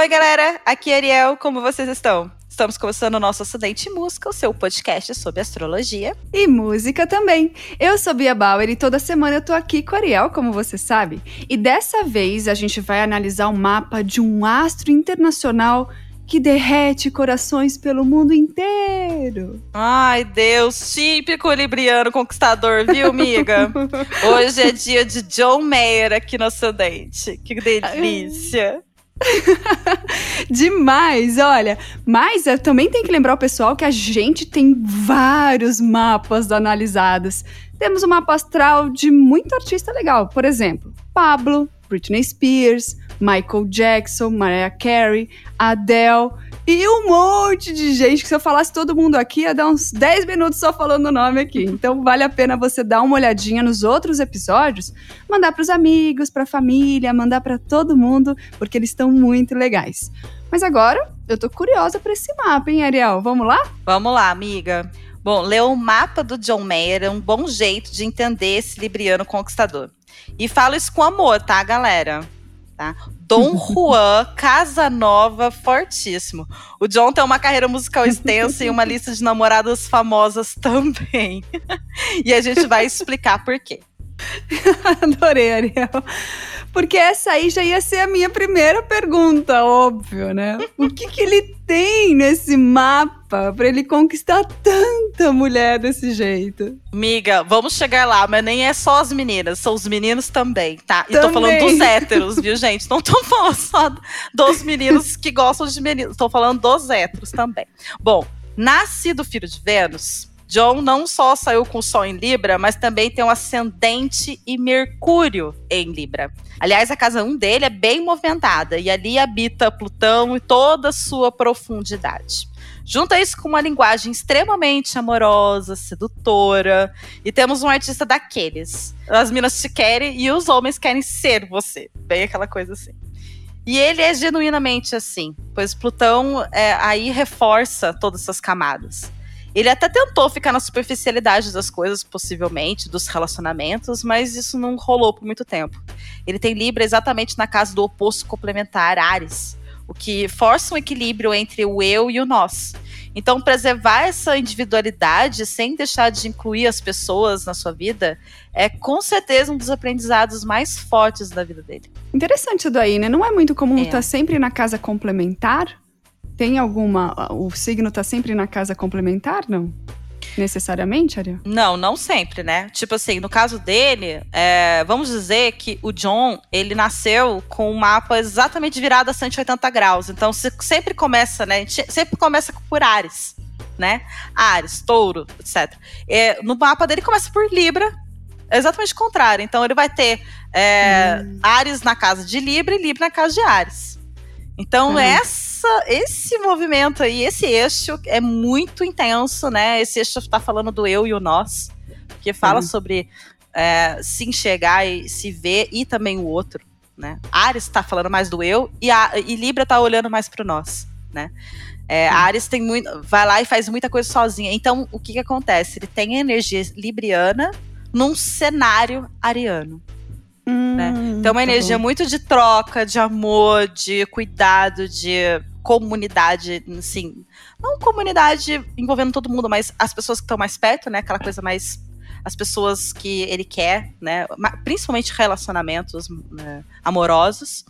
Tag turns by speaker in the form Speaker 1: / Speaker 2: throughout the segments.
Speaker 1: Oi, galera. Aqui é Ariel. Como vocês estão? Estamos começando o nosso Acidente Música, o seu podcast sobre astrologia.
Speaker 2: E música também. Eu sou Bia Bauer e toda semana eu tô aqui com a Ariel, como você sabe. E dessa vez a gente vai analisar o um mapa de um astro internacional que derrete corações pelo mundo inteiro.
Speaker 1: Ai, Deus, típico libriano conquistador, viu, amiga? Hoje é dia de John Mayer aqui no Acidente. Que delícia!
Speaker 2: Demais, olha. Mas eu também tenho que lembrar o pessoal que a gente tem vários mapas analisados. Temos um mapa astral de muito artista legal. Por exemplo, Pablo, Britney Spears, Michael Jackson, Mariah Carey, Adele e um monte de gente que se eu falasse todo mundo aqui ia dar uns 10 minutos só falando o nome aqui. Então vale a pena você dar uma olhadinha nos outros episódios, mandar para os amigos, para a família, mandar para todo mundo, porque eles estão muito legais. Mas agora eu tô curiosa para esse mapa, hein, Ariel? Vamos lá?
Speaker 1: Vamos lá, amiga. Bom, ler o mapa do John Mayer é um bom jeito de entender esse libriano conquistador. E falo isso com amor, tá, galera? Tá? Dom Juan Casanova, fortíssimo. O John tem uma carreira musical extensa e uma lista de namoradas famosas também. e a gente vai explicar por quê.
Speaker 2: Adorei, Ariel. Porque essa aí já ia ser a minha primeira pergunta, óbvio, né? O que, que ele tem nesse mapa para ele conquistar tanta mulher desse jeito?
Speaker 1: Miga, vamos chegar lá, mas nem é só as meninas, são os meninos também, tá? E também. tô falando dos héteros, viu, gente? Não tô falando só dos meninos que gostam de meninos, tô falando dos héteros também. Bom, nascido filho de Vênus, John não só saiu com o Sol em Libra, mas também tem um ascendente e Mercúrio em Libra. Aliás, a casa 1 dele é bem movimentada e ali habita Plutão e toda a sua profundidade. Junta isso com uma linguagem extremamente amorosa, sedutora, e temos um artista daqueles. As minas te querem e os homens querem ser você. Bem aquela coisa assim. E ele é genuinamente assim, pois Plutão é, aí reforça todas essas camadas. Ele até tentou ficar na superficialidade das coisas, possivelmente, dos relacionamentos, mas isso não rolou por muito tempo. Ele tem Libra exatamente na casa do oposto complementar, Ares, o que força um equilíbrio entre o eu e o nós. Então, preservar essa individualidade sem deixar de incluir as pessoas na sua vida é com certeza um dos aprendizados mais fortes da vida dele.
Speaker 2: Interessante isso daí, né? Não é muito comum estar é. tá sempre na casa complementar? Tem alguma. O signo tá sempre na casa complementar, não? Necessariamente, Ariel?
Speaker 1: Não, não sempre, né? Tipo assim, no caso dele, é, vamos dizer que o John, ele nasceu com um mapa exatamente virado a 180 graus. Então, sempre começa, né? Sempre começa por Ares, né? Ares, touro, etc. É, no mapa dele começa por Libra, é exatamente o contrário. Então, ele vai ter é, hum. Ares na casa de Libra e Libra na casa de Ares. Então, uhum. essa, esse movimento aí, esse eixo é muito intenso, né? Esse eixo está falando do eu e o nós, que fala uhum. sobre é, se enxergar e se ver e também o outro, né? Ares está falando mais do eu e, a, e Libra está olhando mais para o nós, né? É, Ares tem muito, vai lá e faz muita coisa sozinha. Então, o que que acontece? Ele tem energia libriana num cenário ariano. Hum, né? Então, uma tá energia muito de troca, de amor, de cuidado, de comunidade, assim. Não comunidade envolvendo todo mundo, mas as pessoas que estão mais perto, né? Aquela coisa mais. As pessoas que ele quer, né? Principalmente relacionamentos né? amorosos.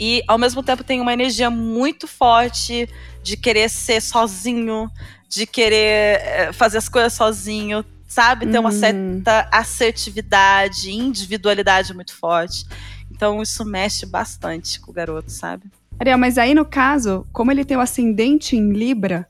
Speaker 1: E ao mesmo tempo tem uma energia muito forte de querer ser sozinho, de querer eh, fazer as coisas sozinho, sabe? Ter uma uhum. certa assertividade, individualidade muito forte. Então isso mexe bastante com o garoto, sabe?
Speaker 2: Ariel, mas aí no caso, como ele tem o ascendente em Libra,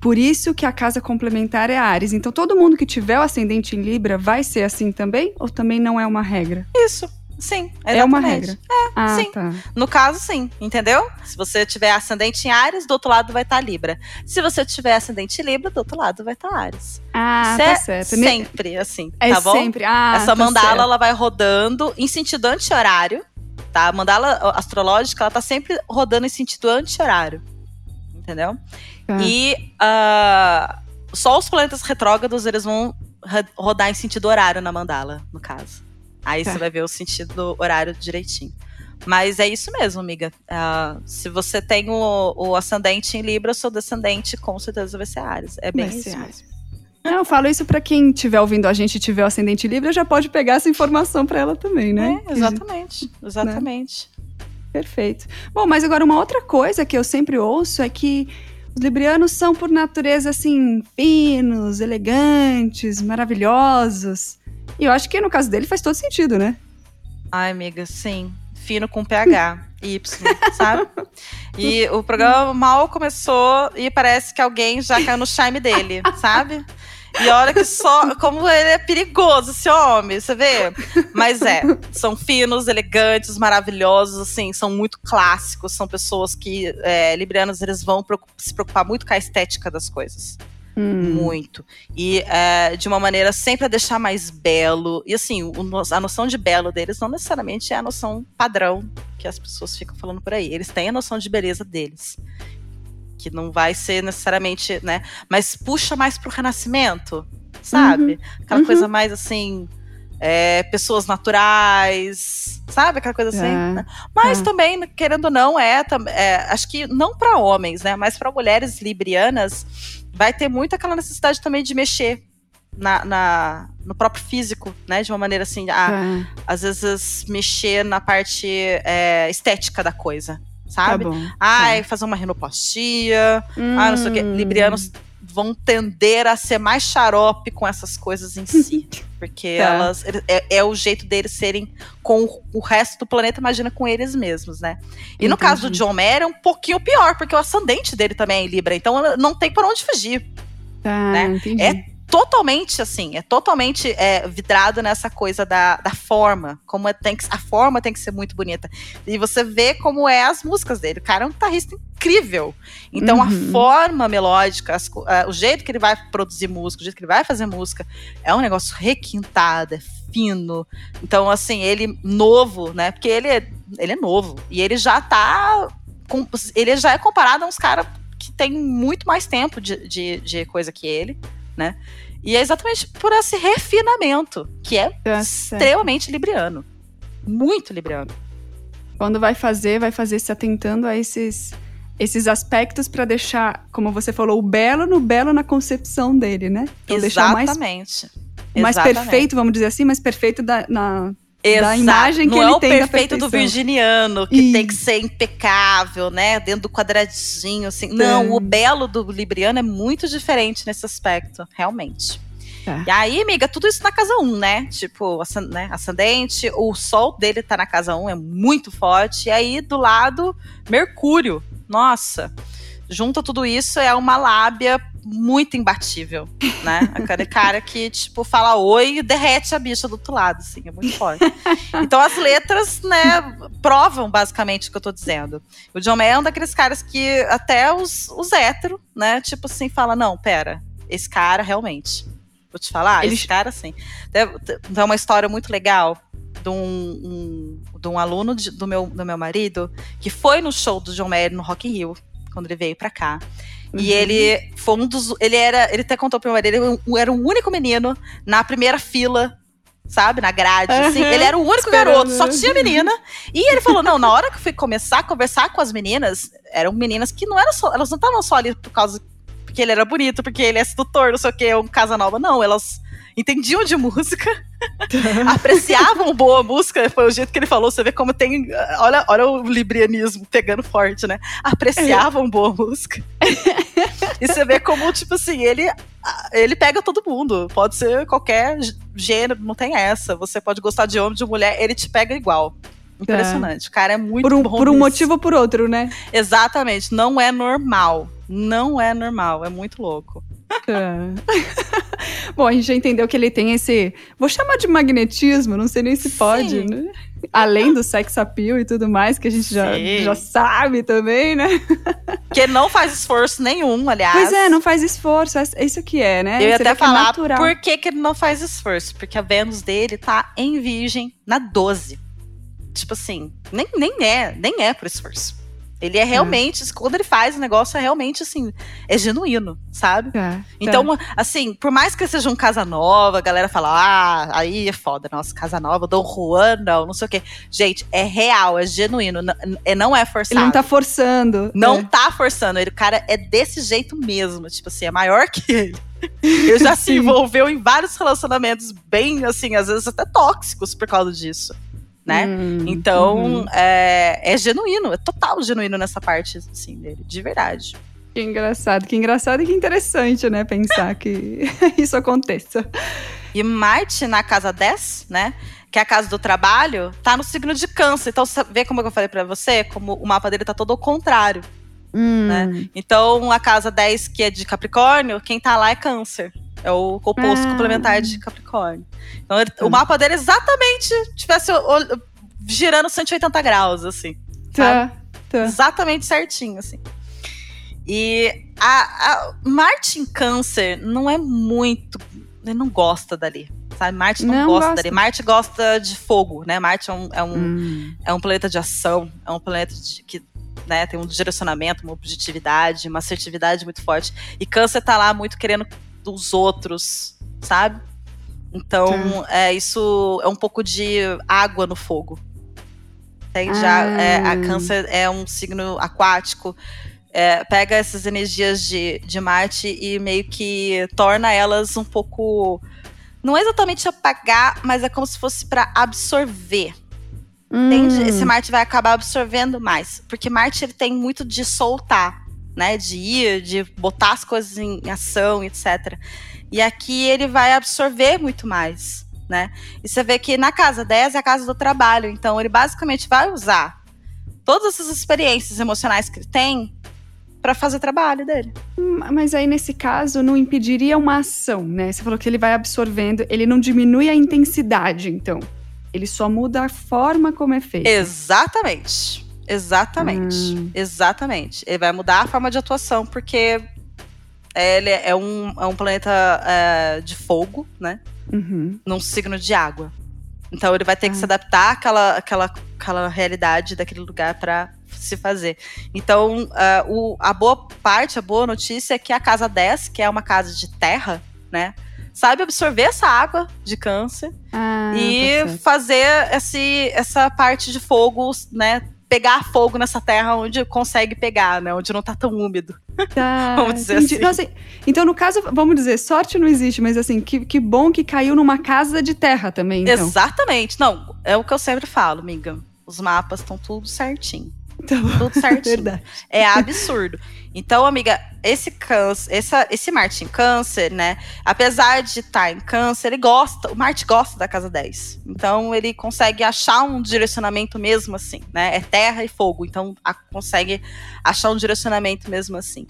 Speaker 2: por isso que a casa complementar é Ares. Então todo mundo que tiver o ascendente em Libra vai ser assim também? Ou também não é uma regra?
Speaker 1: Isso. Sim, exatamente.
Speaker 2: É uma regra.
Speaker 1: É, ah, sim. Tá. No caso, sim, entendeu? Se você tiver ascendente em Ares, do outro lado vai estar tá Libra. Se você tiver ascendente em Libra, do outro lado vai estar tá Ares.
Speaker 2: Ah, tá certo.
Speaker 1: Sempre assim,
Speaker 2: é
Speaker 1: tá bom?
Speaker 2: sempre. Ah,
Speaker 1: Essa
Speaker 2: tá
Speaker 1: mandala,
Speaker 2: certo.
Speaker 1: ela vai rodando em sentido anti-horário, tá? A mandala astrológica, ela tá sempre rodando em sentido anti-horário, entendeu? Ah. E uh, só os planetas retrógrados, eles vão rodar em sentido horário na mandala, no caso. Aí tá. você vai ver o sentido do horário direitinho. Mas é isso mesmo, amiga. Uh, se você tem o, o, ascendente em Libra, seu descendente com certeza vai ser Ares. É bem vai isso mesmo.
Speaker 2: Não, eu falo isso para quem estiver ouvindo a gente e tiver o ascendente Libra, já pode pegar essa informação para ela também, né?
Speaker 1: É, exatamente, exatamente. Né?
Speaker 2: Perfeito. Bom, mas agora uma outra coisa que eu sempre ouço é que os librianos são, por natureza, assim, finos, elegantes, maravilhosos. E eu acho que no caso dele faz todo sentido, né?
Speaker 1: Ai, amiga, sim. Fino com PH. Y, sabe? E o programa mal começou e parece que alguém já caiu no charme dele, sabe? E olha que só. Como ele é perigoso, esse homem, você vê? Mas é, são finos, elegantes, maravilhosos, assim, são muito clássicos, são pessoas que, é, librianos, eles vão se preocupar muito com a estética das coisas. Hum. Muito. E é, de uma maneira sempre a deixar mais belo. E assim, o, a noção de belo deles não necessariamente é a noção padrão que as pessoas ficam falando por aí. Eles têm a noção de beleza deles que não vai ser necessariamente, né? Mas puxa mais pro renascimento, sabe? Uhum. Aquela uhum. coisa mais assim. É, pessoas naturais, sabe? Aquela coisa assim. É. Né? Mas é. também, querendo ou não, é, é acho que não para homens, né? Mas para mulheres librianas, vai ter muito aquela necessidade também de mexer na, na, no próprio físico, né? De uma maneira assim, a, é. às vezes mexer na parte é, estética da coisa sabe? Tá Ai, tá. fazer uma rinoplastia. Hum. Ah, não sei o quê. Hum. Librianos vão tender a ser mais xarope com essas coisas em si. Porque tá. elas. É, é, o jeito deles serem com o resto do planeta, imagina com eles mesmos, né? E Entendi. no caso do John Mayer é um pouquinho pior, porque o ascendente dele também é em Libra, então não tem por onde fugir. Tá, né? É totalmente assim, é totalmente é, vidrado nessa coisa da, da forma, como é, tem que, a forma tem que ser muito bonita. E você vê como é as músicas dele. O cara é um guitarrista incrível. Então uhum. a forma melódica, as, o jeito que ele vai produzir música, o jeito que ele vai fazer música, é um negócio requintado, é fino. Então, assim, ele novo, né? Porque ele é, ele é novo. E ele já tá. Com, ele já é comparado a uns caras que tem muito mais tempo de, de, de coisa que ele né? E é exatamente por esse refinamento, que é tá extremamente libriano. Muito libriano.
Speaker 2: Quando vai fazer, vai fazer se atentando a esses, esses aspectos para deixar, como você falou, o belo no belo na concepção dele, né?
Speaker 1: Então, exatamente.
Speaker 2: Mais, mais perfeito, vamos dizer assim, mais perfeito da, na, Exato. da imagem que
Speaker 1: não
Speaker 2: ele
Speaker 1: é o
Speaker 2: tem
Speaker 1: perfeito do virginiano, que e... tem que ser impecável, né? Dentro do quadradinho, assim. Não, o belo do libriano é muito diferente nesse aspecto, realmente. É. E aí, amiga, tudo isso na casa 1, né? Tipo, né, ascendente, o sol dele tá na casa 1, é muito forte. E aí, do lado, Mercúrio. Nossa junta tudo isso, é uma lábia muito imbatível, né? Aquele cara que, tipo, fala oi e derrete a bicha do outro lado, assim, é muito forte. Então as letras, né, provam basicamente o que eu tô dizendo. O John Mayer é um daqueles caras que até os, os héteros, né, tipo assim, fala, não, pera, esse cara realmente, vou te falar, Ele... esse cara, assim, é uma história muito legal de um, um, de um aluno de, do, meu, do meu marido que foi no show do John Mayer no Rock in Rio, quando ele veio pra cá. Uhum. E ele foi um dos. Ele era. Ele até contou pro meu marido, ele era o único menino na primeira fila sabe, na grade, uhum, assim. Ele era o único Esperando. garoto, só tinha menina. E ele falou: não, na hora que eu fui começar a conversar com as meninas, eram meninas que não eram só. Elas não estavam só ali por causa. Porque ele era bonito, porque ele é sedutor, não sei o que, um casa nova. Não, elas entendiam de música, apreciavam boa música, foi o jeito que ele falou, você vê como tem, olha, olha o librianismo pegando forte, né? Apreciavam boa música. e você vê como, tipo assim, ele, ele pega todo mundo, pode ser qualquer gênero, não tem essa, você pode gostar de homem, de mulher, ele te pega igual. Impressionante. O cara é muito
Speaker 2: por um,
Speaker 1: bom.
Speaker 2: Por um motivo ou por outro, né?
Speaker 1: Exatamente. Não é normal. Não é normal. É muito louco.
Speaker 2: É. Bom, a gente já entendeu que ele tem esse. Vou chamar de magnetismo, não sei nem se pode, Sim. né? Além do sex appeal e tudo mais, que a gente já, já sabe também, né?
Speaker 1: Que ele não faz esforço nenhum, aliás.
Speaker 2: Pois é, não faz esforço. É isso que é, né?
Speaker 1: Eu ia Você até é falar é por que, que ele não faz esforço. Porque a Vênus dele tá em Virgem na 12. Tipo assim, nem, nem é, nem é por esforço. Ele é realmente, é. quando ele faz o negócio, é realmente assim, é genuíno, sabe? É, então, é. assim, por mais que seja um Casa Nova, a galera fala, ah, aí é foda, nossa, Casa Nova, Dom Juan, não, não sei o quê. Gente, é real, é genuíno, não é, não é forçado.
Speaker 2: Ele não tá forçando.
Speaker 1: Não é. tá forçando, ele, o cara é desse jeito mesmo, tipo assim, é maior que ele. Ele já se envolveu em vários relacionamentos bem, assim, às vezes até tóxicos por causa disso né? Hum, então, uhum. é, é genuíno, é total genuíno nessa parte, assim, dele, de verdade.
Speaker 2: Que engraçado, que engraçado e que interessante, né? Pensar que isso aconteça.
Speaker 1: E Marte na casa 10, né? Que é a casa do trabalho, tá no signo de câncer. Então, você vê como eu falei para você, como o mapa dele tá todo ao contrário. Hum. Né? Então, a casa 10, que é de Capricórnio, quem tá lá é câncer. É o composto ah. complementar de Capricórnio. Então, ele, o mapa dele exatamente tivesse girando 180 graus, assim. Tá, tá. Exatamente certinho, assim. E a, a Marte em Câncer não é muito. Ele não gosta dali. Sabe? Marte não, não gosta, gosta dali. Marte gosta de fogo, né? Marte é um, é um, hum. é um planeta de ação, é um planeta de, que né, tem um direcionamento, uma objetividade, uma assertividade muito forte. E Câncer tá lá muito querendo dos outros, sabe? Então, é, isso é um pouco de água no fogo. Tem já, ah. é, a câncer é um signo aquático, é, pega essas energias de, de Marte e meio que torna elas um pouco. Não é exatamente apagar, mas é como se fosse para absorver. Hum. Entende? Esse Marte vai acabar absorvendo mais. Porque Marte ele tem muito de soltar né? De ir, de botar as coisas em ação, etc. E aqui ele vai absorver muito mais, né? E você vê que na casa 10 é a casa do trabalho, então ele basicamente vai usar todas essas experiências emocionais que ele tem para fazer o trabalho dele.
Speaker 2: Mas aí nesse caso não impediria uma ação, né? Você falou que ele vai absorvendo, ele não diminui a intensidade, então. Ele só muda a forma como é feito.
Speaker 1: Exatamente. Exatamente. Hum. Exatamente. Ele vai mudar a forma de atuação, porque ele é um, é um planeta é, de fogo, né? Uhum. Num signo de água. Então ele vai ter que ah. se adaptar àquela, àquela, àquela realidade daquele lugar para se fazer. Então, uh, o, a boa parte, a boa notícia é que a casa 10, que é uma casa de terra, né? Sabe absorver essa água de câncer ah, e tá fazer esse, essa parte de fogo, né? Pegar fogo nessa terra onde consegue pegar, né? Onde não tá tão úmido.
Speaker 2: Tá, vamos dizer assim. assim. Então, no caso, vamos dizer, sorte não existe, mas assim, que, que bom que caiu numa casa de terra também. Então.
Speaker 1: Exatamente. Não, é o que eu sempre falo, amiga. Os mapas estão tudo certinho. Então, tudo certinho. Verdade. É absurdo. Então, amiga, esse câncer, essa, esse Marte em câncer, né? Apesar de estar tá em câncer, ele gosta, o Marte gosta da casa 10. Então, ele consegue achar um direcionamento mesmo assim, né? É terra e fogo, então a, consegue achar um direcionamento mesmo assim.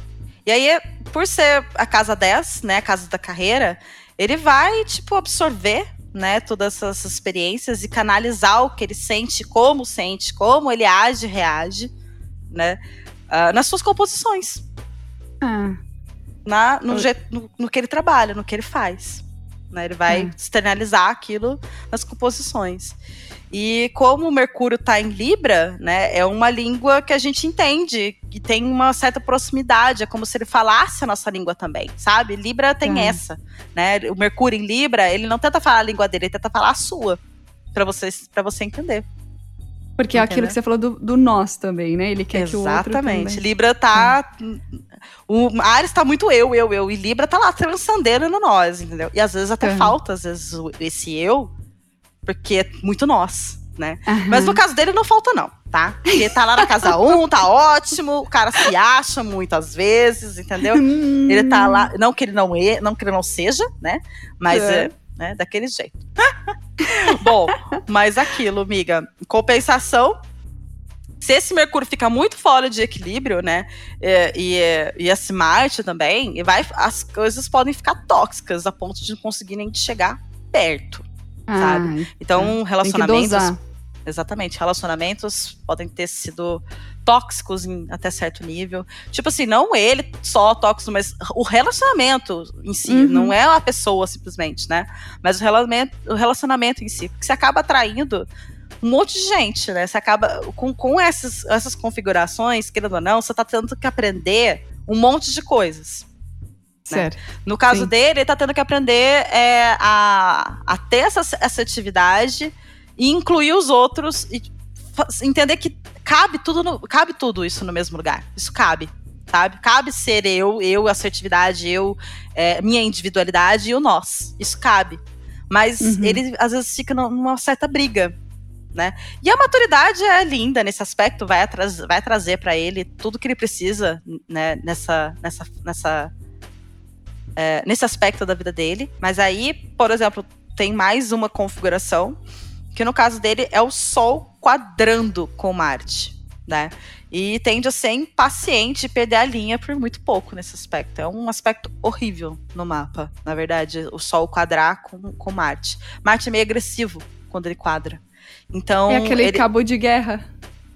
Speaker 1: E aí, por ser a casa 10, né, a casa da carreira, ele vai, tipo, absorver né, todas essas experiências e canalizar o que ele sente, como sente, como ele age, reage, né, uh, nas suas composições. Ah. Na, no, jeito, no, no, que ele trabalha, no que ele faz. Né, ele vai ah. externalizar aquilo nas composições. E como o Mercúrio está em Libra, né, é uma língua que a gente entende, que tem uma certa proximidade, é como se ele falasse a nossa língua também, sabe? Libra tem é. essa, né? O Mercúrio em Libra, ele não tenta falar a língua dele, ele tenta falar a sua, para você, para você entender.
Speaker 2: Porque é aquilo que você falou do, do, nós também, né? Ele quer Exatamente. que o outro Exatamente.
Speaker 1: Libra tá... O Ares tá muito eu, eu, eu. E Libra tá lá transcendendo no nós, entendeu? E às vezes até uhum. falta, às vezes, esse eu porque é muito nós, né? Uhum. Mas no caso dele não falta, não, tá? Ele tá lá na casa 1, um, tá ótimo, o cara se acha muitas vezes, entendeu? Hum. Ele tá lá, não que ele não, é, não que ele não seja, né? Mas é, é né, daquele jeito. Bom, mas aquilo, amiga, compensação se esse Mercúrio fica muito fora de equilíbrio, né? E, e, e esse Marte também, vai, as coisas podem ficar tóxicas a ponto de não conseguir nem chegar perto ah, sabe? Então, relacionamentos. Exatamente, relacionamentos podem ter sido tóxicos em até certo nível. Tipo assim, não ele só tóxico, mas o relacionamento em si, uhum. não é a pessoa simplesmente, né? Mas o relacionamento, o relacionamento em si, porque você acaba atraindo um monte de gente, né? Você acaba com, com essas, essas configurações, querendo ou não, você tá tendo que aprender um monte de coisas. Né? No caso Sim. dele, ele tá tendo que aprender é, a, a ter essa assertividade e incluir os outros e entender que cabe tudo, no, cabe tudo isso no mesmo lugar. Isso cabe, sabe? Cabe ser eu, eu, assertividade, eu, é, minha individualidade e o nós. Isso cabe. Mas uhum. ele às vezes fica numa certa briga. Né? E a maturidade é linda nesse aspecto, vai, vai trazer para ele tudo que ele precisa né, nessa, nessa, nessa é, nesse aspecto da vida dele. Mas aí, por exemplo, tem mais uma configuração, que no caso dele é o Sol quadrando com Marte, né? E tende a ser impaciente e perder a linha por muito pouco nesse aspecto. É um aspecto horrível no mapa, na verdade, o Sol quadrar com, com Marte. Marte é meio agressivo quando ele quadra. Então,
Speaker 2: é aquele ele... cabo de guerra.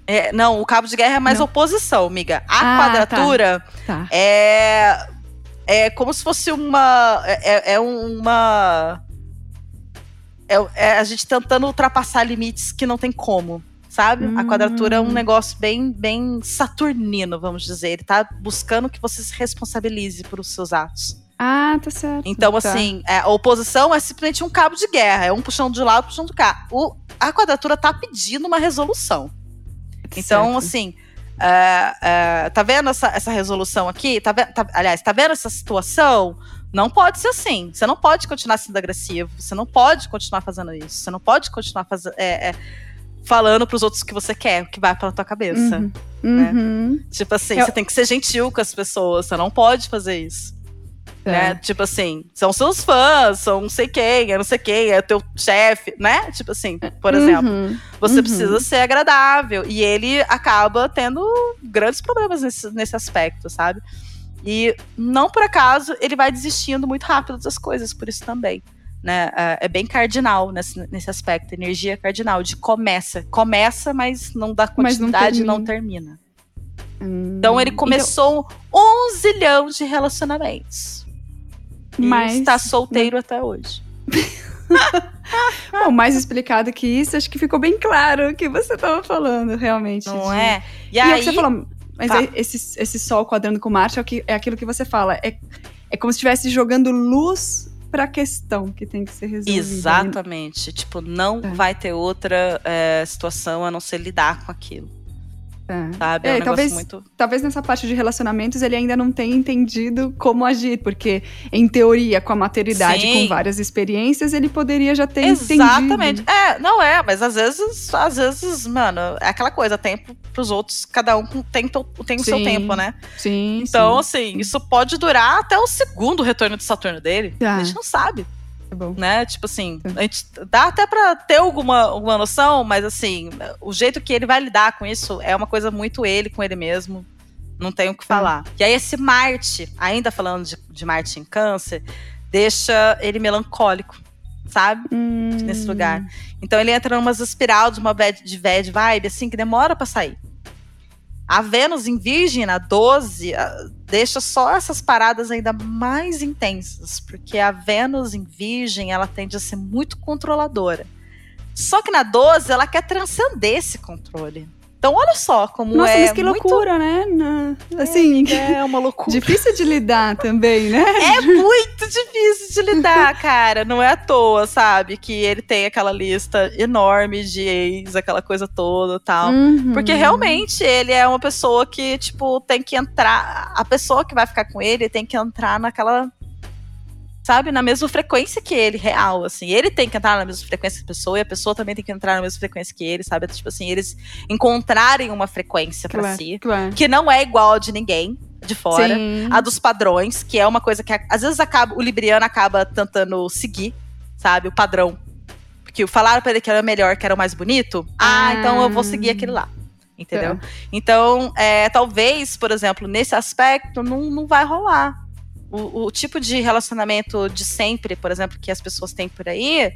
Speaker 1: É, não, o cabo de guerra é mais não. oposição, amiga. A ah, tá. quadratura tá. Tá. é é como se fosse uma. É, é, é uma. É, é, a gente tentando ultrapassar limites que não tem como, sabe? Hum. A quadratura é um hum. negócio bem, bem saturnino, vamos dizer. Ele tá buscando que você se responsabilize por os seus atos.
Speaker 2: Ah, tá certo.
Speaker 1: Então,
Speaker 2: tá.
Speaker 1: assim, é, a oposição é simplesmente um cabo de guerra. É um puxando de lado, puxando do cá. O, a quadratura tá pedindo uma resolução. Então, certo. assim, Uh, uh, tá vendo essa, essa resolução aqui? Tá, tá, aliás, tá vendo essa situação? Não pode ser assim. Você não pode continuar sendo agressivo. Você não pode continuar fazendo isso. Você não pode continuar fazendo, é, é, falando pros outros o que você quer, o que vai pela tua cabeça. Uhum. Né? Uhum. Tipo assim, Eu... você tem que ser gentil com as pessoas. Você não pode fazer isso. É. Né? Tipo assim, são seus fãs, são não sei quem, é não sei quem, é teu chefe, né? Tipo assim, por uhum. exemplo, você uhum. precisa ser agradável. E ele acaba tendo grandes problemas nesse, nesse aspecto, sabe? E não por acaso ele vai desistindo muito rápido das coisas, por isso também. Né? É, é bem cardinal nesse, nesse aspecto, energia cardinal, de começa. Começa, mas não dá continuidade, não termina. Não termina. Hum, então ele então começou então... um zilhão de relacionamentos. Mas está solteiro né? até hoje.
Speaker 2: Bom, mais explicado que isso, acho que ficou bem claro o que você estava falando, realmente.
Speaker 1: Não de... é?
Speaker 2: E, e aí... É que você falou, mas tá. esse, esse sol quadrando com Marte é, o que, é aquilo que você fala. É, é como se estivesse jogando luz para a questão que tem que ser resolvida.
Speaker 1: Exatamente. Tipo, não tá. vai ter outra é, situação a não ser lidar com aquilo. É. Sabe? É,
Speaker 2: um talvez, muito... talvez nessa parte de relacionamentos ele ainda não tenha entendido como agir, porque, em teoria, com a maturidade, Sim. com várias experiências, ele poderia já ter
Speaker 1: Exatamente.
Speaker 2: entendido.
Speaker 1: É, não é, mas às vezes, às vezes, mano, é aquela coisa, tempo pros outros, cada um tem, tem o seu tempo, né?
Speaker 2: Sim.
Speaker 1: Então,
Speaker 2: sim.
Speaker 1: assim, isso pode durar até o segundo retorno de Saturno dele. Ah. A gente não sabe. É bom. Né? Tipo assim, a gente dá até pra ter alguma, alguma noção, mas assim, o jeito que ele vai lidar com isso é uma coisa muito ele com ele mesmo. Não tem o que falar. E aí, esse Marte, ainda falando de, de Marte em Câncer, deixa ele melancólico, sabe? Hum. Nesse lugar. Então ele entra numa espiral de uma bad, de bad vibe, assim, que demora para sair. A Vênus em Virgem, na 12, deixa só essas paradas ainda mais intensas, porque a Vênus em Virgem, ela tende a ser muito controladora. Só que na 12, ela quer transcender esse controle. Então, olha só como
Speaker 2: Nossa,
Speaker 1: é.
Speaker 2: Nossa, mas que muito... loucura, né? Assim.
Speaker 1: É, é uma loucura.
Speaker 2: difícil de lidar também, né?
Speaker 1: É muito difícil de lidar, cara. Não é à toa, sabe? Que ele tem aquela lista enorme de ex, aquela coisa toda tal. Uhum. Porque realmente ele é uma pessoa que, tipo, tem que entrar. A pessoa que vai ficar com ele tem que entrar naquela sabe, na mesma frequência que ele, real, assim. Ele tem que entrar na mesma frequência que a pessoa e a pessoa também tem que entrar na mesma frequência que ele, sabe? Tipo assim, eles encontrarem uma frequência para si, claro. que não é igual a de ninguém de fora, Sim. a dos padrões, que é uma coisa que às vezes acaba, o libriano acaba tentando seguir, sabe, o padrão. Porque falaram para ele que era melhor, que era o mais bonito. Ah, ah então eu vou seguir aquele lá. Entendeu? É. Então, é, talvez, por exemplo, nesse aspecto, não, não vai rolar o, o, tipo de relacionamento de sempre, por exemplo, que as pessoas têm por aí,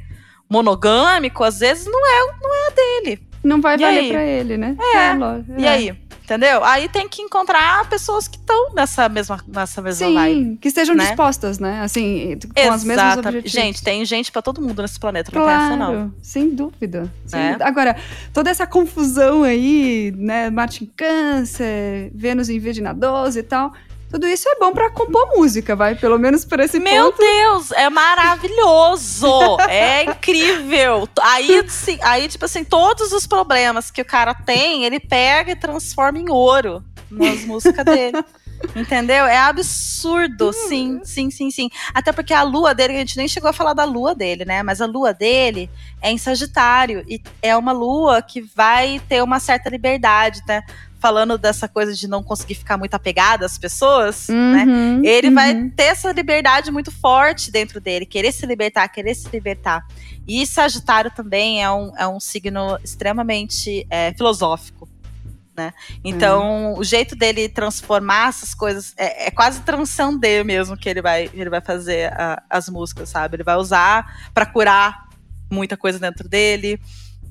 Speaker 1: monogâmico, às vezes não é, não é a dele.
Speaker 2: Não vai e valer pra ele, né?
Speaker 1: É. é, é. E aí? Entendeu? Aí tem que encontrar pessoas que estão nessa mesma, nessa mesma
Speaker 2: Sim,
Speaker 1: vibe.
Speaker 2: que estejam
Speaker 1: né?
Speaker 2: dispostas, né? Assim, com as mesmas objetivos.
Speaker 1: Gente, tem gente pra todo mundo nesse planeta, não tem essa não.
Speaker 2: Claro, sem dúvida. sem
Speaker 1: Né?
Speaker 2: dúvida. Agora, toda essa confusão aí, né? Marte em câncer, Vênus em Virgem 12 e tal. Tudo isso é bom pra compor música, vai? Pelo menos por esse
Speaker 1: Meu
Speaker 2: ponto.
Speaker 1: Deus, é maravilhoso! é incrível! Aí, sim, aí, tipo assim, todos os problemas que o cara tem, ele pega e transforma em ouro nas músicas dele. Entendeu? É absurdo, sim, sim, sim, sim. Até porque a lua dele, a gente nem chegou a falar da lua dele, né? Mas a lua dele é em Sagitário e é uma lua que vai ter uma certa liberdade, né? Falando dessa coisa de não conseguir ficar muito apegada às pessoas, né?
Speaker 2: Uhum,
Speaker 1: Ele
Speaker 2: uhum.
Speaker 1: vai ter essa liberdade muito forte dentro dele, querer se libertar, querer se libertar. E Sagitário também é um, é um signo extremamente é, filosófico. Né? Então, o jeito dele transformar essas coisas é, é quase transcender mesmo que ele vai, ele vai fazer a- as músicas, sabe? Ele vai usar pra curar muita coisa dentro dele,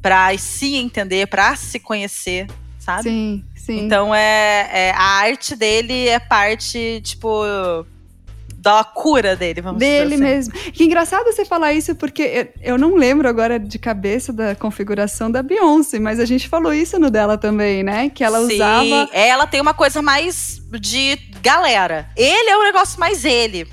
Speaker 1: pra se entender, pra se conhecer, sabe?
Speaker 2: Sim, sim.
Speaker 1: Então é, é- a arte dele é parte, tipo, da cura dele, vamos
Speaker 2: Dele
Speaker 1: dizer assim.
Speaker 2: mesmo. Que engraçado você falar isso, porque eu, não lembro agora de cabeça da configuração da Beyoncé, mas a gente falou isso no dela também, né? Que ela
Speaker 1: Sim,
Speaker 2: usava.
Speaker 1: ela tem uma coisa mais de galera. Ele é um negócio mais ele.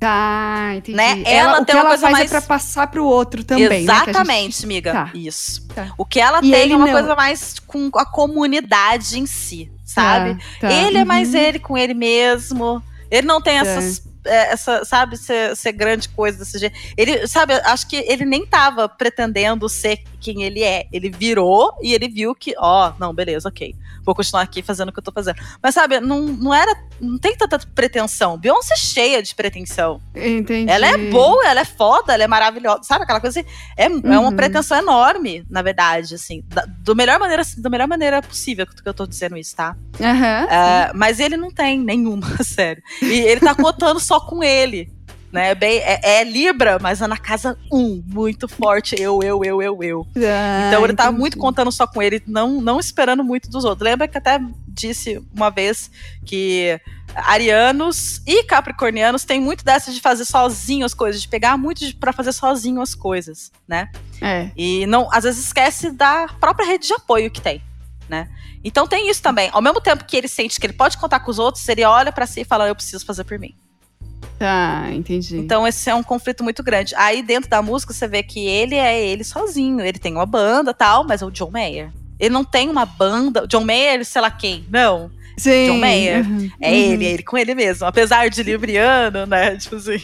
Speaker 2: Tá, entendi.
Speaker 1: Né?
Speaker 2: Ela,
Speaker 1: Ela tem uma
Speaker 2: ela
Speaker 1: coisa
Speaker 2: faz
Speaker 1: mais-
Speaker 2: é pra passar pro outro também, né? que a gente-
Speaker 1: Exatamente, amiga.
Speaker 2: Tá.
Speaker 1: Isso.
Speaker 2: Tá.
Speaker 1: O que ela
Speaker 2: E
Speaker 1: tem é uma
Speaker 2: não.
Speaker 1: coisa mais com a comunidade em si, sabe?
Speaker 2: Tá, tá.
Speaker 1: Ele é mais
Speaker 2: Uhum.
Speaker 1: ele com ele mesmo. Ele não tem essas. É, essa, sabe, ser, ser grande coisa desse jeito. Ele, sabe, acho que ele nem tava pretendendo ser quem ele é. Ele virou e ele viu que, ó, não, beleza, ok. Vou continuar aqui fazendo o que eu tô fazendo. Mas, sabe, não, não era. Não tem tanta pretensão. Beyoncé é cheia de pretensão.
Speaker 2: Entendi.
Speaker 1: Ela é boa, ela é foda, ela é maravilhosa. Sabe aquela coisa assim? É, é uma
Speaker 2: Uhum.
Speaker 1: pretensão enorme, na verdade, assim. Da, do melhor maneira, da melhor maneira possível que eu tô dizendo isso, tá?
Speaker 2: Aham.
Speaker 1: É, mas ele não tem nenhuma, sério. E ele tá contando só com ele. Né? Bem, é, é Libra, mas é na casa 1, muito forte. Eu, eu, eu, eu, eu.
Speaker 2: Ah,
Speaker 1: Então ele tá muito contando só com ele, não, não esperando muito dos outros. Lembra que até disse uma vez que arianos e capricornianos têm muito dessa de fazer sozinho as coisas, de pegar muito pra fazer sozinho as coisas, né?
Speaker 2: É.
Speaker 1: E não, às vezes esquece da própria rede de apoio que tem, né? Então tem isso também. Ao mesmo tempo que ele sente que ele pode contar com os outros, ele olha pra si e fala: "Eu preciso fazer por mim".
Speaker 2: Tá, entendi.
Speaker 1: Então esse é um conflito muito grande. Aí dentro da música você vê que ele é ele sozinho. Ele tem uma banda tal, mas é o John Mayer. Ele não tem uma banda. John Mayer, sei lá quem. Não.
Speaker 2: Sim.
Speaker 1: John Mayer.
Speaker 2: Uhum.
Speaker 1: É ele, é ele com ele mesmo. Apesar de libriano, né? Tipo assim,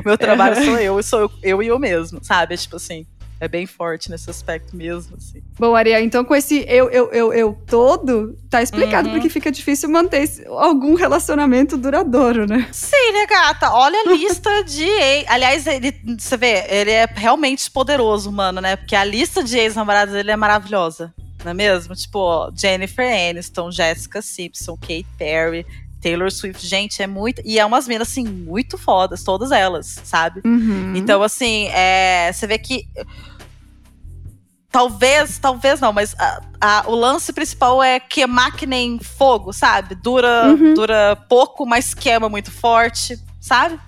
Speaker 1: o meu trabalho sou eu, sou eu, eu e eu mesmo, sabe? Tipo assim, é bem forte nesse aspecto mesmo, assim.
Speaker 2: Bom, Ariel, então com esse eu, eu, eu, eu todo, tá explicado
Speaker 1: Uhum.
Speaker 2: porque fica difícil manter esse- algum relacionamento duradouro, né?
Speaker 1: Sim, né, gata? Olha a lista de ex. Aliás, ele, você vê, ele é realmente poderoso, mano, né? Porque a lista de ex-namorados dele é maravilhosa. Não é mesmo? Tipo, ó, Jennifer Aniston, Jessica Simpson, Kate Perry, Taylor Swift. Gente, é muito. E é umas minas, assim, muito fodas, todas elas, sabe?
Speaker 2: Uhum.
Speaker 1: Então, assim, é, você vê que. Talvez, talvez não, mas a- a- o lance principal é queimar que nem fogo, sabe? Dura,
Speaker 2: Uhum.
Speaker 1: dura pouco, mas queima muito forte, sabe?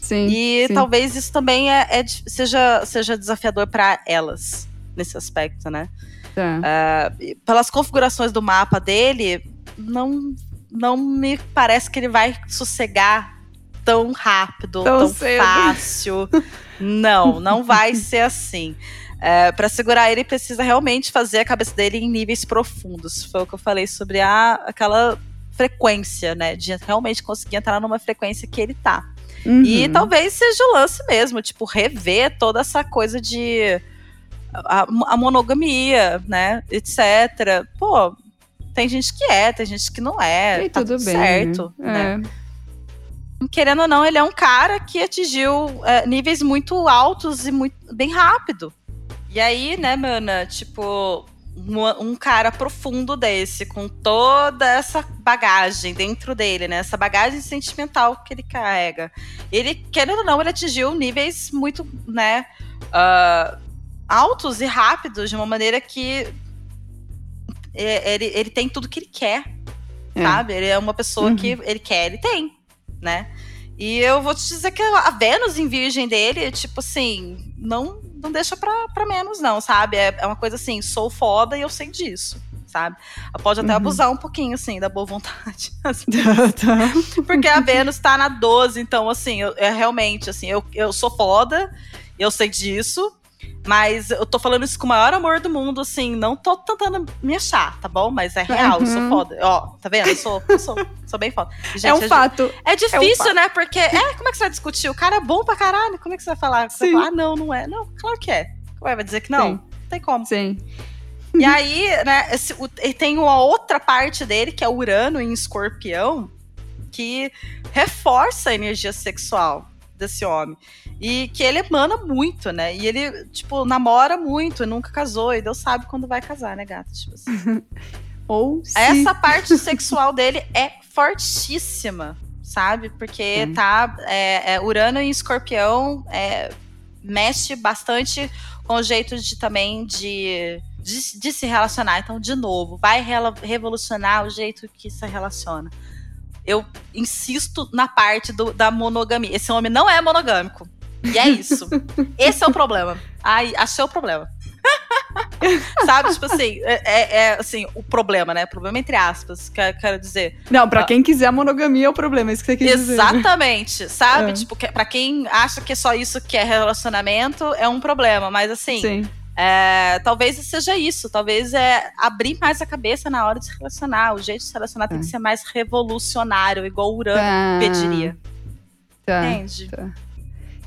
Speaker 2: Sim.
Speaker 1: E
Speaker 2: sim.
Speaker 1: talvez isso também é, é seja, seja desafiador para elas nesse aspecto, né?
Speaker 2: Tá.
Speaker 1: E Pelas configurações do mapa dele, não, não me parece que ele vai sossegar tão rápido,
Speaker 2: Tão
Speaker 1: tão, fácil. Não, não vai ser assim. É, para segurar ele, precisa realmente fazer a cabeça dele em níveis profundos. Foi o que eu falei sobre a, aquela frequência, né? De realmente conseguir entrar numa frequência que ele tá. E
Speaker 2: Uhum.
Speaker 1: talvez seja o lance mesmo, tipo, rever toda essa coisa de a, a monogamia, né? Etc. Pô, tem gente que é, tem gente que não é.
Speaker 2: E
Speaker 1: tá
Speaker 2: tudo
Speaker 1: tudo
Speaker 2: bem.
Speaker 1: certo.
Speaker 2: né?
Speaker 1: Né? Querendo ou não, ele é um cara que atingiu é, níveis muito altos e muito bem rápido. E aí, né, mana, tipo, um, um cara profundo desse, com toda essa bagagem dentro dele, né? Essa bagagem sentimental que ele carrega. Ele, querendo ou não, ele atingiu níveis muito, né, ah, altos e rápidos, de uma maneira que é, ele, ele tem tudo que ele quer, é. sabe? Ele é uma pessoa uhum. que ele quer, ele tem, né? E eu vou te dizer que a Vênus em Virgem dele, tipo assim, não, não deixa pra, pra menos, não, sabe? É, é uma coisa assim, sou foda e eu sei disso sabe? Pode até uhum. abusar um pouquinho, assim, da boa vontade. Assim. Tá. Porque a Vênus tá na 12, então, assim, eu, é realmente, assim, eu, eu sou foda, eu sei disso, mas eu tô falando isso com o maior amor do mundo, assim, não tô tentando me achar, tá bom? Mas é real, uhum. eu sou foda. Ó, tá vendo? Eu sou, eu sou, sou bem foda.
Speaker 2: Gente, é um fato.
Speaker 1: É difícil, é um né? Porque, é, como é que você vai discutir? O cara é bom pra caralho, como é que você vai falar? Você vai falar, ah, não, não é. Não, claro que é. Vai dizer que não? Sim. Não tem como.
Speaker 2: Sim.
Speaker 1: E aí, né, esse, o, e tem uma outra parte dele, que é Urano em escorpião, que reforça a energia sexual desse homem. E que ele emana muito, né? E ele, tipo, namora muito, nunca casou, e Deus sabe quando vai casar, né, gato? Tipo assim.
Speaker 2: Ou se...
Speaker 1: Essa parte sexual dele é fortíssima, sabe? Porque hum. tá. É, é, Urano em escorpião é, mexe bastante com o jeito de também de de, de se relacionar. Então, de novo, vai revolucionar o jeito que se relaciona. Eu insisto na parte do, da monogamia. Esse homem não é monogâmico. E é isso. Esse é o problema. Ai, achei o problema. Sabe, tipo assim, é, é, é, assim, o problema, né? Problema entre aspas, que quero dizer.
Speaker 2: Não, para quem quiser a monogamia é o problema, é isso que você quer
Speaker 1: dizer. Exatamente, sabe? É. Tipo, que, pra quem acha que é só isso que é relacionamento, é um problema. Mas assim, Sim. É, talvez seja isso, talvez é abrir mais a cabeça na hora de se relacionar. O jeito de se relacionar tem que é. ser mais revolucionário, igual o Urano tá. pediria.
Speaker 2: Tá. Entende? Tá.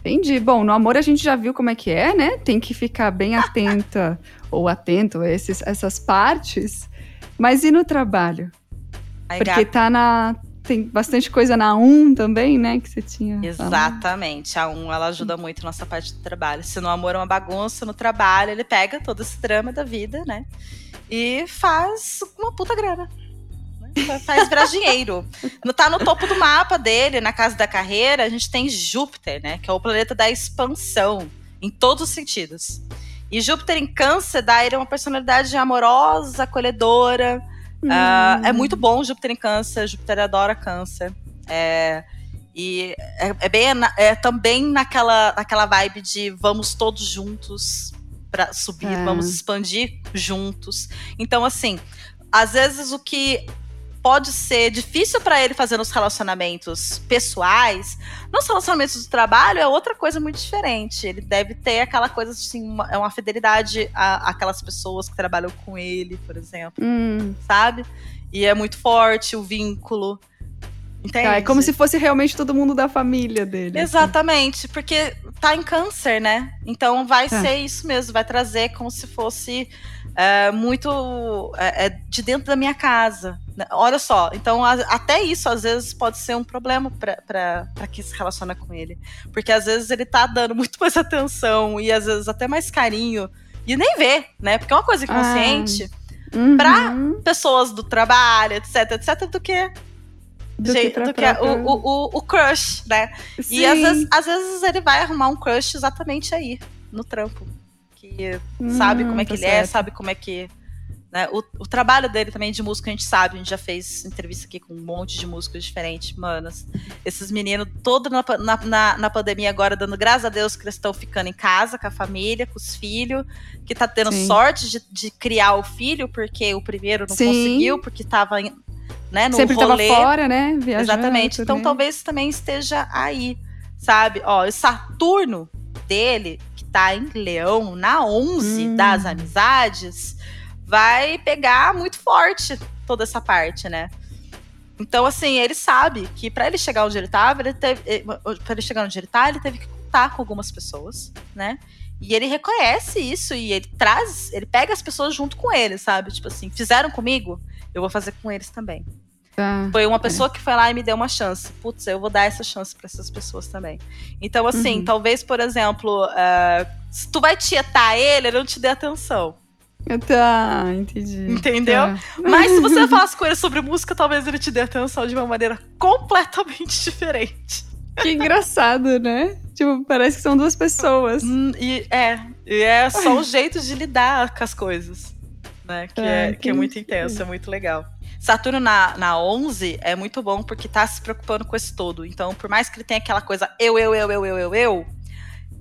Speaker 2: Entendi. Bom, no amor a gente já viu como é que é, né? Tem que ficar bem atenta ou atento a esses, essas partes. Mas e no trabalho? Porque tá na tem bastante coisa na 1 também, né? Que você tinha.
Speaker 1: Exatamente. Falado. A 1 ela ajuda muito nossa parte do trabalho. Se no amor é uma bagunça, no trabalho ele pega todo esse drama da vida, né? E faz uma puta grana. Faz virar dinheiro. Tá no topo do mapa dele, na casa da carreira, a gente tem Júpiter, né? Que é o planeta da expansão, em todos os sentidos. E Júpiter em câncer dá ele uma personalidade amorosa, acolhedora, Uh, é muito bom Júpiter em câncer, Júpiter adora câncer. É, e é, é bem é também naquela, naquela vibe de vamos todos juntos para subir, é. vamos expandir juntos. Então, assim, às vezes o que pode ser difícil para ele fazer nos relacionamentos pessoais, nos relacionamentos do trabalho é outra coisa muito diferente. Ele deve ter aquela coisa assim, uma, é uma fidelidade àquelas pessoas que trabalham com ele, por exemplo, hum. sabe? E é muito forte o vínculo. Entende?
Speaker 2: é como se fosse realmente todo mundo da família dele.
Speaker 1: Assim. Exatamente, assim. porque tá em câncer, né? Então vai é. ser isso mesmo, vai trazer como se fosse é, muito é de dentro da minha casa. Né? Olha só, então a, até isso às vezes pode ser um problema para quem se relaciona com ele. Porque às vezes ele tá dando muito mais atenção e às vezes até mais carinho e nem vê, né? Porque é uma coisa inconsciente ah, uhum. para pessoas do trabalho, etc, etc, do que do que, do que o, o, o, crush, né? Sim. E às vezes, às vezes ele vai arrumar um crush exatamente aí, no trampo. Que hum, sabe como é que tá ele é, certo. é, sabe como é que. Né? O, o, trabalho dele também de música a gente sabe, a gente já fez entrevista aqui com um monte de músicos diferentes, manos. Esses meninos, todo na, na, na, pandemia agora, dando graças a Deus que eles estão ficando em casa com a família, com os filhos, que tá tendo Sim. sorte de, de, criar o filho, porque o primeiro não Sim. conseguiu, porque tava né, no
Speaker 2: Sempre
Speaker 1: rolê.
Speaker 2: tava fora, né? Viajando,
Speaker 1: Exatamente. Então talvez também esteja aí, sabe? Ó, o Saturno dele, que tá em Leão, na 11 hum. das amizades, vai pegar muito forte toda essa parte, né? Então, assim, ele sabe que para ele chegar onde ele tava, ele teve. Eh, para ele chegar onde ele tá, ele teve que contar com algumas pessoas, né? E ele reconhece isso e ele traz, ele pega as pessoas junto com ele, sabe? Tipo assim, fizeram comigo, eu vou fazer com eles também. Ah, foi uma pessoa é. que foi lá e me deu uma chance. Putz, eu vou dar essa chance para essas pessoas também. Então, assim, uhum. talvez, por exemplo, uh, se tu vai tietar ele, ele não te dê atenção.
Speaker 2: Tá, entendi.
Speaker 1: Entendeu? Tá. Mas se você falasse com ele sobre música, talvez ele te dê atenção de uma maneira completamente diferente.
Speaker 2: Que engraçado, né? Tipo, parece que são duas pessoas.
Speaker 1: Hum, e é, e é só o jeito de lidar com as coisas, né? Que, é, é que, que é muito intenso, é muito legal. Saturno na, na 11 é muito bom porque tá se preocupando com esse todo. Então, por mais que ele tenha aquela coisa eu, eu, eu, eu, eu, eu, eu,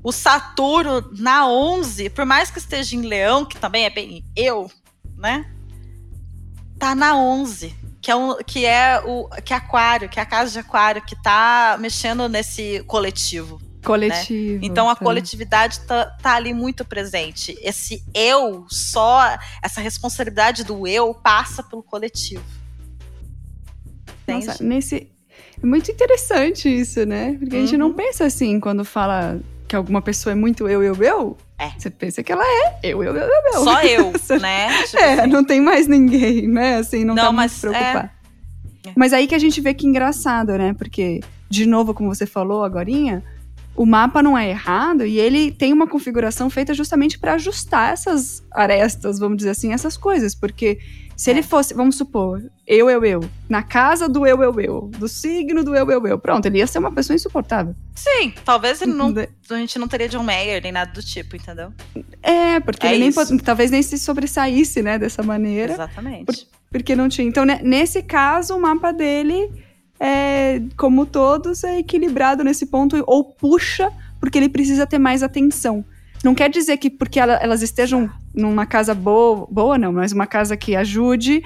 Speaker 1: o Saturno na 11, por mais que esteja em Leão, que também é bem eu, né? Tá na 11, que é, um, que é o que é Aquário, que é a casa de Aquário, que tá mexendo nesse coletivo.
Speaker 2: Coletivo.
Speaker 1: Né? Então a tá. coletividade tá, tá, ali muito presente. Esse eu, só essa responsabilidade do eu passa pelo coletivo.
Speaker 2: Entende? Nossa, nesse. É muito interessante isso, né? Porque uhum. a gente não uhum. pensa assim quando fala que alguma pessoa é muito eu, eu, eu. É. Você pensa que ela é eu, eu, eu, eu, eu.
Speaker 1: Só eu, né?
Speaker 2: Tipo é, assim. não tem mais ninguém, né? Assim, não, não tá mas, muito preocupar. É. Mas aí que a gente vê que engraçado, né? Porque, de novo, como você falou agorinha, o mapa não é errado e ele tem uma configuração feita justamente para ajustar essas arestas, vamos dizer assim, essas coisas. Porque se é. ele fosse, vamos supor, eu, eu, eu, na casa do eu, eu, eu, do signo do eu, eu, eu, pronto, ele ia ser uma pessoa insuportável.
Speaker 1: Sim, talvez ele não, a gente não teria John Mayer nem nada do tipo, entendeu?
Speaker 2: É, porque é ele nem, talvez nem se sobressaísse, né, dessa maneira.
Speaker 1: Exatamente.
Speaker 2: Por, porque não tinha. Então, né, nesse caso, o mapa dele é, como todos, é equilibrado nesse ponto, ou puxa, porque ele precisa ter mais atenção. Não quer dizer que porque elas estejam numa casa boa, boa não, mas uma casa que ajude,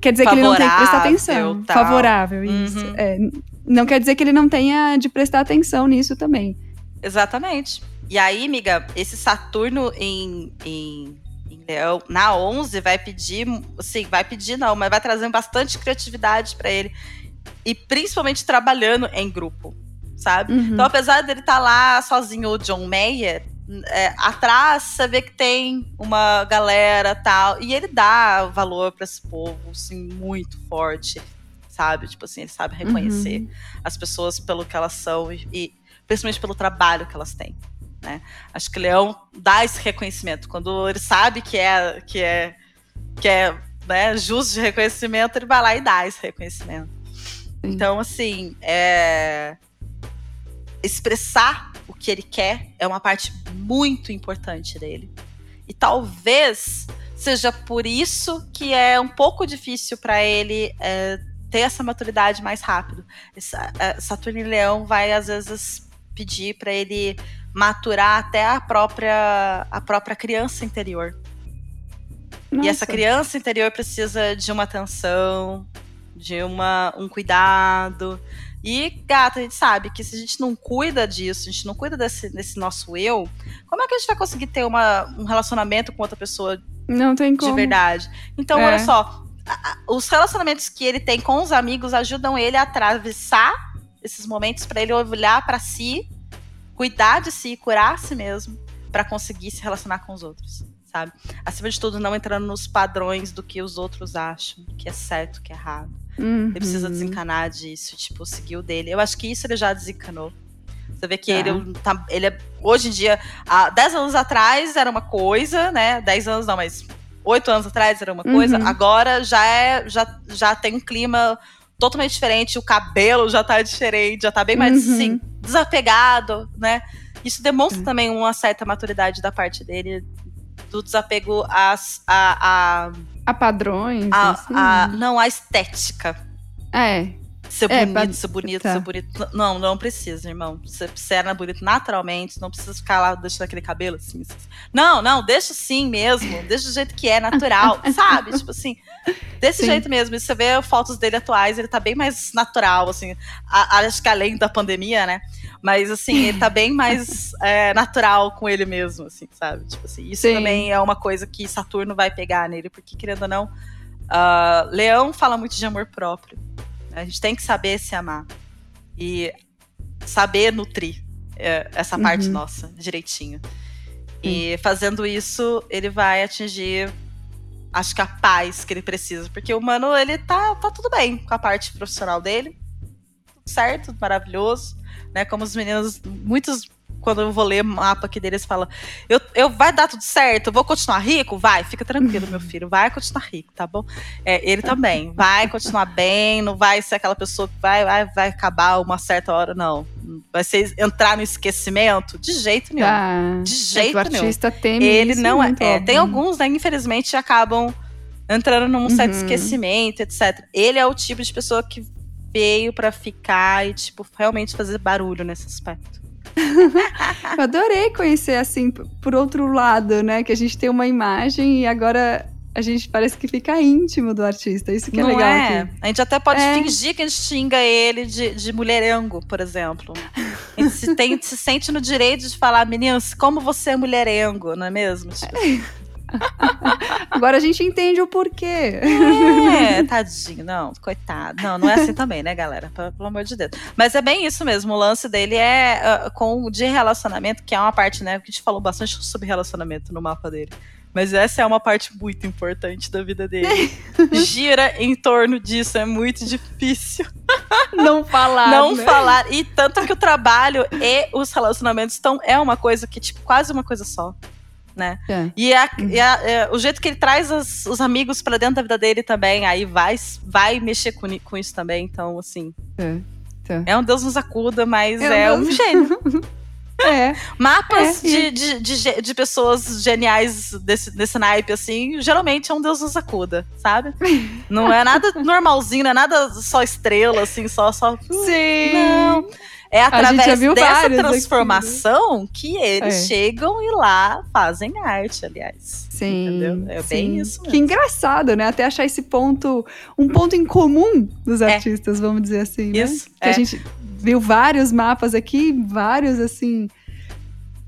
Speaker 2: quer dizer Favorável, que ele não tem que prestar atenção. Tal. Favorável, isso. Uhum. É, não quer dizer que ele não tenha de prestar atenção nisso também.
Speaker 1: Exatamente. E aí, amiga, esse Saturno em, em, em Leão, na 11, vai pedir, sim, vai pedir não, mas vai trazer bastante criatividade para ele e principalmente trabalhando em grupo, sabe? Uhum. Então, apesar dele estar tá lá sozinho, o John Mayer, é, atrás você vê que tem uma galera tal, e ele dá valor para esse povo, assim, muito forte, sabe? Tipo assim, ele sabe reconhecer uhum. as pessoas pelo que elas são e, e principalmente pelo trabalho que elas têm. Né? Acho que o Leão dá esse reconhecimento quando ele sabe que é que é que é né, justo de reconhecimento, ele vai lá e dá esse reconhecimento. Então, assim, é... expressar que ele quer é uma parte muito importante dele. E talvez seja por isso que é um pouco difícil para ele é, ter essa maturidade mais rápido. Essa, é, Saturno e Leão vai às vezes pedir para ele maturar até a própria a própria criança interior. Nossa. E essa criança interior precisa de uma atenção, de uma, um cuidado. E, gata, a gente sabe que se a gente não cuida disso, a gente não cuida desse, desse nosso eu, como é que a gente vai conseguir ter uma, um relacionamento com outra pessoa
Speaker 2: não tem
Speaker 1: como. de verdade? Então, é. olha só, os relacionamentos que ele tem com os amigos ajudam ele a atravessar esses momentos para ele olhar para si, cuidar de si, curar a si mesmo, para conseguir se relacionar com os outros sabe? Acima de tudo, não entrando nos padrões do que os outros acham, que é certo, que é errado. Uhum. Ele precisa desencanar disso, tipo, seguir o dele. Eu acho que isso ele já desencanou. Você vê que é. ele, tá, ele é, hoje em dia, há 10 anos atrás era uma coisa, né? 10 anos não, mas 8 anos atrás era uma coisa. Uhum. Agora já é, já, já tem um clima totalmente diferente, o cabelo já tá diferente, já tá bem mais uhum. assim, desapegado, né? Isso demonstra também uma certa maturidade da parte dele, do desapego às, a, a,
Speaker 2: a padrões.
Speaker 1: A, assim. a, não, a estética.
Speaker 2: É.
Speaker 1: Ser é, bonito, ser bonito, tá. ser bonito. Não, não precisa, irmão. Você, era bonito naturalmente, não precisa ficar lá deixando aquele cabelo assim. assim. Não, não, deixa assim mesmo. Deixa do jeito que é, natural, sabe? Tipo assim, desse Sim. jeito mesmo. E você vê fotos dele atuais, ele tá bem mais natural, assim. A, acho que além da pandemia, né? Mas, assim, ele tá bem mais é, natural com ele mesmo, assim, sabe? Tipo assim, isso Sim. também é uma coisa que Saturno vai pegar nele, porque, querendo ou não, uh, Leão fala muito de amor próprio. A gente tem que saber se amar. E saber nutrir é, essa uhum. parte nossa direitinho. E fazendo isso, ele vai atingir, acho que a paz que ele precisa. Porque o mano, ele tá, tá tudo bem com a parte profissional dele. Tudo certo, maravilhoso. Né? Como os meninos, muitos quando eu vou ler mapa aqui deles, fala: eu, eu vai dar tudo certo, eu vou continuar rico? Vai, fica tranquilo, meu filho, vai continuar rico, tá bom? É, ele também, vai continuar bem, não vai ser aquela pessoa que vai, vai, vai acabar uma certa hora, não. Vai ser entrar no esquecimento? De jeito nenhum. Ah, de jeito é
Speaker 2: o artista
Speaker 1: nenhum.
Speaker 2: Teme
Speaker 1: ele não é, é. Tem alguns, né, infelizmente, acabam entrando num certo uhum. esquecimento, etc. Ele é o tipo de pessoa que veio para ficar e, tipo, realmente fazer barulho nesse aspecto.
Speaker 2: Eu adorei conhecer assim, por outro lado, né? Que a gente tem uma imagem e agora a gente parece que fica íntimo do artista. Isso que é
Speaker 1: Não
Speaker 2: legal.
Speaker 1: É?
Speaker 2: Aqui.
Speaker 1: A gente até pode é. fingir que a gente xinga ele de, de mulherengo, por exemplo. A gente se, tem, se sente no direito de falar, meninos, como você é mulherengo, não é mesmo? Tipo,
Speaker 2: Agora a gente entende o porquê.
Speaker 1: É, tadinho. Não, coitado. Não, não é assim também, né, galera? Pelo, amor de Deus. Mas é bem isso mesmo. O lance dele é uh, com de relacionamento, que é uma parte, né? Que a gente falou bastante sobre relacionamento no mapa dele. Mas essa é uma parte muito importante da vida dele. Gira em torno disso, é muito difícil.
Speaker 2: Não falar.
Speaker 1: Não
Speaker 2: né?
Speaker 1: falar. E tanto que o trabalho e os relacionamentos estão, é uma coisa que, tipo, quase uma coisa só né? É. E, a, uhum. e a, é, o jeito que ele traz as, os amigos para dentro da vida dele também, aí vai, vai mexer com, com isso também. Então, assim. É, tá. é um Deus nos acuda, mas é, é um gênio. É. Mapas é, de, de, de, de, pessoas geniais desse, desse naipe, assim, geralmente é um Deus nos acuda, sabe? Não é nada normalzinho, não é nada só estrela, assim, só. só
Speaker 2: Sim.
Speaker 1: Não. É através dessa transformação aqui. que eles é. chegam e lá fazem arte, aliás.
Speaker 2: Sim.
Speaker 1: Entendeu? É
Speaker 2: sim.
Speaker 1: bem isso. Mesmo.
Speaker 2: Que engraçado, né? Até achar esse ponto, um ponto em comum dos é. artistas, é. vamos dizer assim. Né? Isso. Que a é. gente viu vários mapas aqui, vários assim.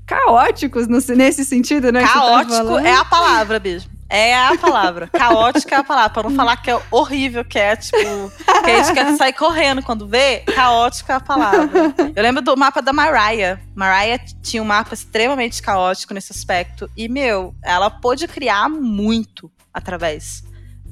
Speaker 2: Caóticos nesse sentido, né?
Speaker 1: Caótico tá é a palavra, beijo. É a palavra. Caótica é a palavra. Pra não falar que é horrível, que é tipo. Que a gente quer sair correndo quando vê. Caótica é a palavra. Eu lembro do mapa da Mariah. Mariah tinha um mapa extremamente caótico nesse aspecto. E, meu, ela pôde criar muito através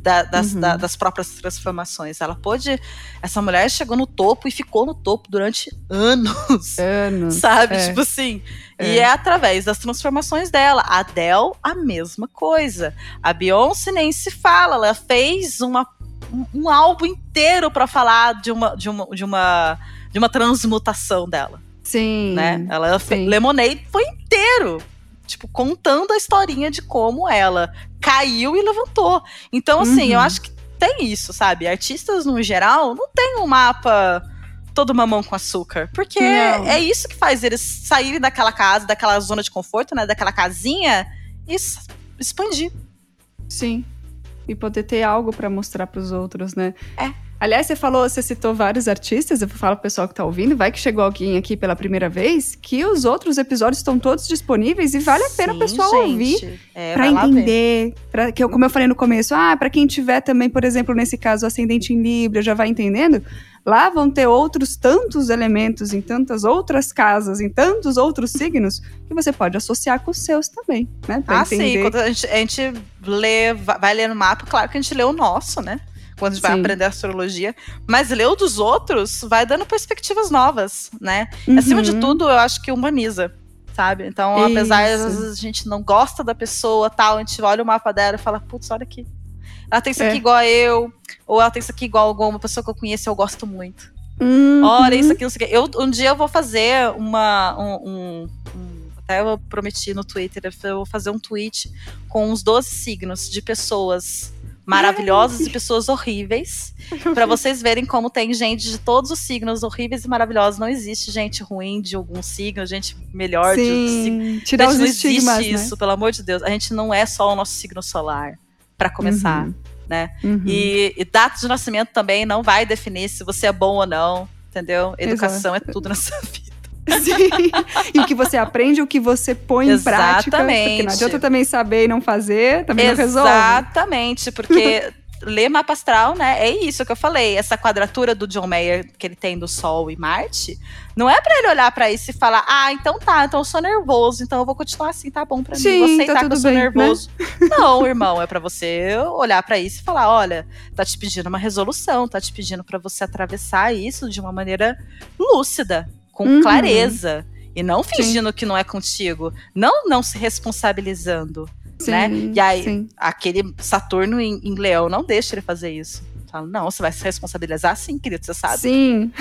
Speaker 1: da, das, uhum. da, das, próprias transformações. Ela pôde. Essa mulher chegou no topo e ficou no topo durante anos.
Speaker 2: Anos.
Speaker 1: Sabe? É. Tipo assim. É. E é através das transformações dela. A Adele, a mesma coisa. A Beyoncé nem se fala. Ela fez uma, um, um álbum inteiro para falar de uma, de, uma, de, uma, de uma transmutação dela.
Speaker 2: Sim.
Speaker 1: Né? Ela fez. Lemonade foi inteiro tipo, contando a historinha de como ela caiu e levantou. Então, assim, uhum. eu acho que tem isso, sabe? Artistas, no geral, não tem um mapa todo mamão com açúcar. Porque não. é isso que faz eles saírem daquela casa, daquela zona de conforto, né? Daquela casinha e expandir.
Speaker 2: Sim. E poder ter algo para mostrar para os outros, né?
Speaker 1: É.
Speaker 2: Aliás, você falou, você citou vários artistas, eu falo pro pessoal que tá ouvindo, vai que chegou alguém aqui pela primeira vez, que os outros episódios estão todos disponíveis e vale a pena o pessoal gente. ouvir é, para entender, para que como eu falei no começo, ah, para quem tiver também, por exemplo, nesse caso ascendente em Libra, já vai entendendo. Lá vão ter outros tantos elementos em tantas outras casas, em tantos outros signos, que você pode associar com os seus também, né?
Speaker 1: Pra ah, entender. sim. Quando a gente, a gente lê, vai ler no mapa, claro que a gente lê o nosso, né? Quando a gente Sim. vai aprender astrologia. Mas ler o dos outros vai dando perspectivas novas, né? Uhum. Acima de tudo, eu acho que humaniza. Sabe? Então, Isso. apesar de às vezes a gente não gosta da pessoa, tal, a gente olha o mapa dela e fala, putz, olha aqui. Ela tem isso aqui é. igual a eu, ou ela tem isso aqui igual a alguma pessoa que eu conheço e eu gosto muito.
Speaker 2: Uhum.
Speaker 1: Olha isso aqui, isso aqui. Eu, um dia eu vou fazer uma. Um, um, um, até eu prometi no Twitter, eu vou fazer um tweet com os 12 signos de pessoas maravilhosas e pessoas horríveis. para vocês verem como tem gente de todos os signos horríveis e maravilhosos. Não existe gente ruim de algum signo, gente melhor
Speaker 2: Sim,
Speaker 1: de
Speaker 2: outro signo. Tirar gente, os
Speaker 1: não
Speaker 2: estigmas,
Speaker 1: existe
Speaker 2: né?
Speaker 1: isso, pelo amor de Deus. A gente não é só o nosso signo solar, para começar. Uhum. Né?
Speaker 2: Uhum.
Speaker 1: E, e data de nascimento também não vai definir se você é bom ou não, entendeu? Educação Exato. é tudo nessa vida.
Speaker 2: Sim. E o que você aprende, o que você põe
Speaker 1: Exatamente.
Speaker 2: em prática. Porque não adianta também saber e não fazer, também
Speaker 1: Exatamente,
Speaker 2: não resolve.
Speaker 1: Exatamente, porque ler mapa astral, né? É isso que eu falei. Essa quadratura do John Mayer que ele tem do Sol e Marte, não é para ele olhar para isso e falar: ah, então tá, então eu sou nervoso, então eu vou continuar assim, tá bom para mim. Vou aceitar tá que eu sou bem, né? nervoso. Né? Não, irmão, é para você olhar para isso e falar: olha, tá te pedindo uma resolução, tá te pedindo para você atravessar isso de uma maneira lúcida com uhum. clareza. E não fingindo sim. que não é contigo. Não não se responsabilizando. Sim, né? E aí, sim. aquele Saturno em, em, Leão não deixa ele fazer isso. Fala, não, você vai se responsabilizar sim, querido, você sabe.
Speaker 2: Sim.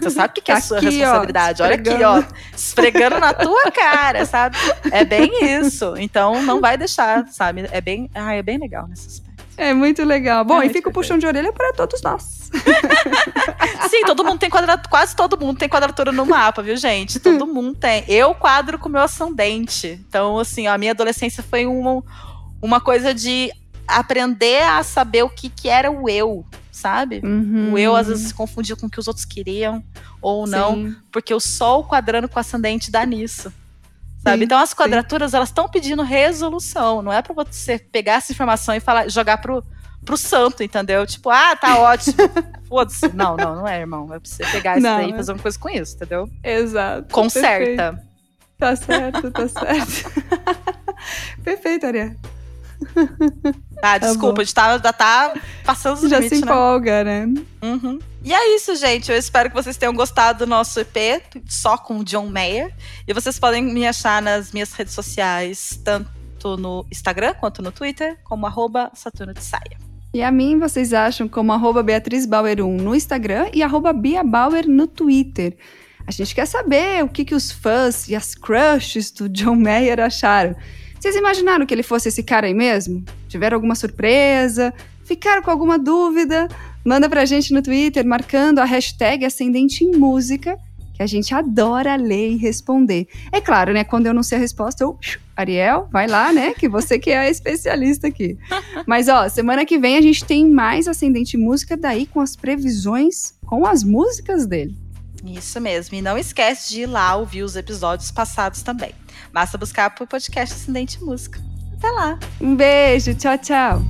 Speaker 1: Você sabe o que, que é a sua responsabilidade. Ó, Olha aqui, ó, esfregando na tua cara, sabe? É bem isso. Então, não vai deixar, sabe? É bem, ah, é bem legal nesse aspecto.
Speaker 2: É muito legal. Bom, é e fica o puxão de orelha para todos nós.
Speaker 1: Sim, todo mundo tem quadratura, quase todo mundo tem quadratura no mapa, viu, gente? Todo mundo tem. Eu quadro com meu ascendente. Então, assim, a minha adolescência foi uma, uma coisa de aprender a saber o que, que era o eu, sabe? Uhum. O eu às vezes se confundia com o que os outros queriam ou não, Sim. porque o sol quadrando com o ascendente dá nisso. Sabe? Sim, então as quadraturas sim. elas estão pedindo resolução, não é para você pegar essa informação e falar, jogar pro pro santo, entendeu? Tipo, ah, tá ótimo. Foda-se. Não, não, não é, irmão. É pra você pegar isso daí e é. fazer uma coisa com isso, entendeu?
Speaker 2: Exato.
Speaker 1: Conserta.
Speaker 2: Perfeito. Tá certo, tá certo. Perfeito, Ariel.
Speaker 1: Ah, tá desculpa, tá a gente tá, tá passando os
Speaker 2: Já
Speaker 1: limites,
Speaker 2: se né? empolga, né?
Speaker 1: né? Uhum. E é isso, gente. Eu espero que vocês tenham gostado do nosso EP, só com o John Mayer. E vocês podem me achar nas minhas redes sociais, tanto no Instagram quanto no Twitter, como arroba Saturno de Saia.
Speaker 2: E a mim vocês acham como arroba Beatriz Bauer 1 no Instagram e arroba Bia Bauer no Twitter. A gente quer saber o que, que os fãs e as crushes do John Mayer acharam. Vocês imaginaram que ele fosse esse cara aí mesmo? Tiveram alguma surpresa? Ficaram com alguma dúvida? Manda pra gente no Twitter marcando a hashtag Ascendente em Música, que a gente adora ler e responder. É claro, né? Quando eu não sei a resposta, eu. Ariel, vai lá, né? Que você que é a especialista aqui. Mas, ó, semana que vem a gente tem mais Ascendente Música, daí com as previsões com as músicas dele.
Speaker 1: Isso mesmo. E não esquece de ir lá ouvir os episódios passados também. Basta buscar por podcast Ascendente Música. Até lá.
Speaker 2: Um beijo. Tchau, tchau.